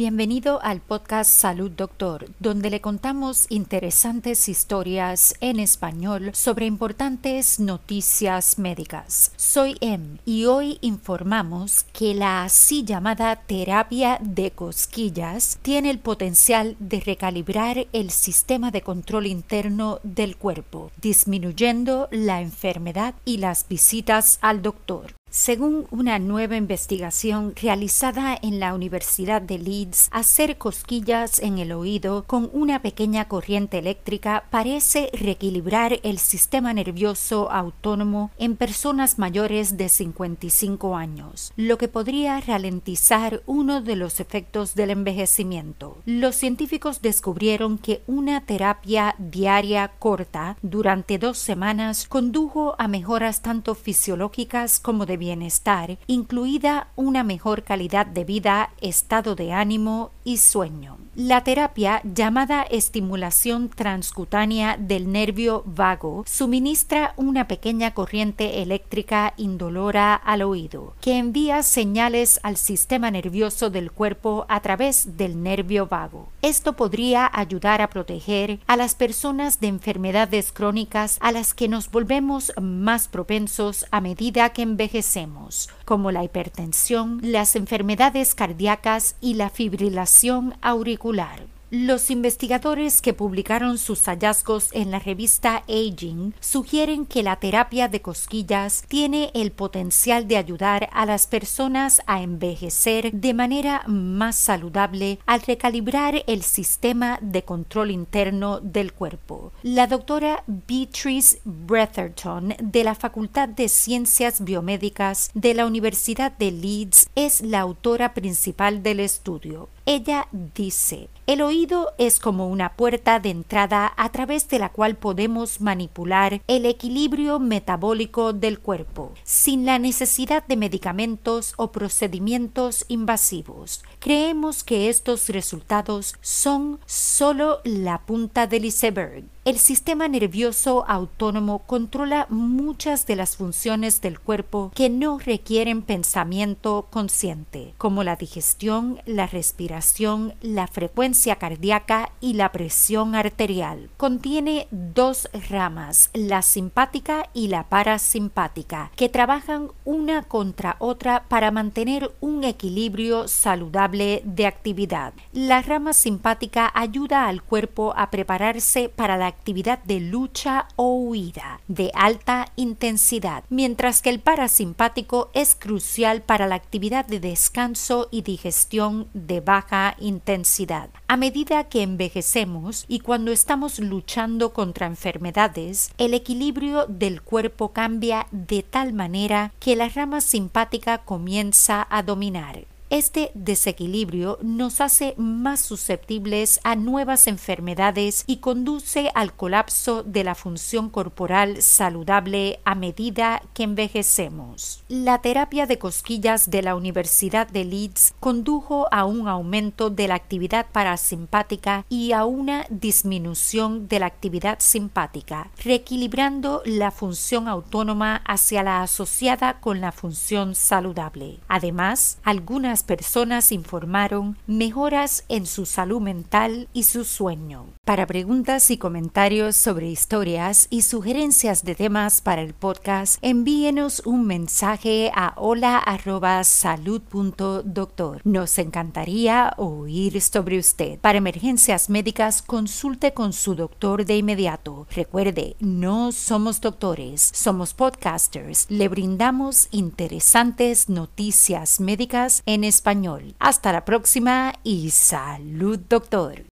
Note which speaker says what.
Speaker 1: Bienvenido al podcast Salud Doctor, donde le contamos interesantes historias en español sobre importantes noticias médicas. Soy Em y hoy informamos que la así llamada terapia de cosquillas tiene el potencial de recalibrar el sistema de control interno del cuerpo, disminuyendo la enfermedad y las visitas al doctor. Según una nueva investigación realizada en la Universidad de Leeds, hacer cosquillas en el oído con una pequeña corriente eléctrica parece reequilibrar el sistema nervioso autónomo en personas mayores de 55 años, lo que podría ralentizar uno de los efectos del envejecimiento. Los científicos descubrieron que una terapia diaria corta durante dos semanas condujo a mejoras tanto fisiológicas como de bienestar, incluida una mejor calidad de vida, estado de ánimo y sueño. La terapia, llamada estimulación transcutánea del nervio vago, suministra una pequeña corriente eléctrica indolora al oído, que envía señales al sistema nervioso del cuerpo a través del nervio vago. Esto podría ayudar a proteger a las personas de enfermedades crónicas a las que nos volvemos más propensos a medida que envejecemos, como la hipertensión, las enfermedades cardíacas y la fibrilación auricular particular los investigadores que publicaron sus hallazgos en la revista Aging sugieren que la terapia de cosquillas tiene el potencial de ayudar a las personas a envejecer de manera más saludable al recalibrar el sistema de control interno del cuerpo. La doctora Beatrice Bretherton de la Facultad de Ciencias Biomédicas de la Universidad de Leeds es la autora principal del estudio. Ella dice, el oído es como una puerta de entrada a través de la cual podemos manipular el equilibrio metabólico del cuerpo, sin la necesidad de medicamentos o procedimientos invasivos. Creemos que estos resultados son solo la punta del iceberg. El sistema nervioso autónomo controla muchas de las funciones del cuerpo que no requieren pensamiento consciente, como la digestión, la respiración, la frecuencia cardíaca y la presión arterial. Contiene dos ramas, la simpática y la parasimpática, que trabajan una contra otra para mantener un equilibrio saludable de actividad. La rama simpática ayuda al cuerpo a prepararse para la actividad de lucha o huida de alta intensidad, mientras que el parasimpático es crucial para la actividad de descanso y digestión de baja intensidad. A medida que envejecemos y cuando estamos luchando contra enfermedades, el equilibrio del cuerpo cambia de tal manera que la rama simpática comienza a dominar. Este desequilibrio nos hace más susceptibles a nuevas enfermedades y conduce al colapso de la función corporal saludable a medida que envejecemos. La terapia de cosquillas de la Universidad de Leeds condujo a un aumento de la actividad parasimpática y a una disminución de la actividad simpática, reequilibrando la función autónoma hacia la asociada con la función saludable. Además, algunas personas informaron mejoras en su salud mental y su sueño. Para preguntas y comentarios sobre historias y sugerencias de temas para el podcast, envíenos un mensaje a hola@salud.doctor. Nos encantaría oír sobre usted. Para emergencias médicas, consulte con su doctor de inmediato. Recuerde, no somos doctores, somos podcasters. Le brindamos interesantes noticias médicas en español. Hasta la próxima y salud, doctor.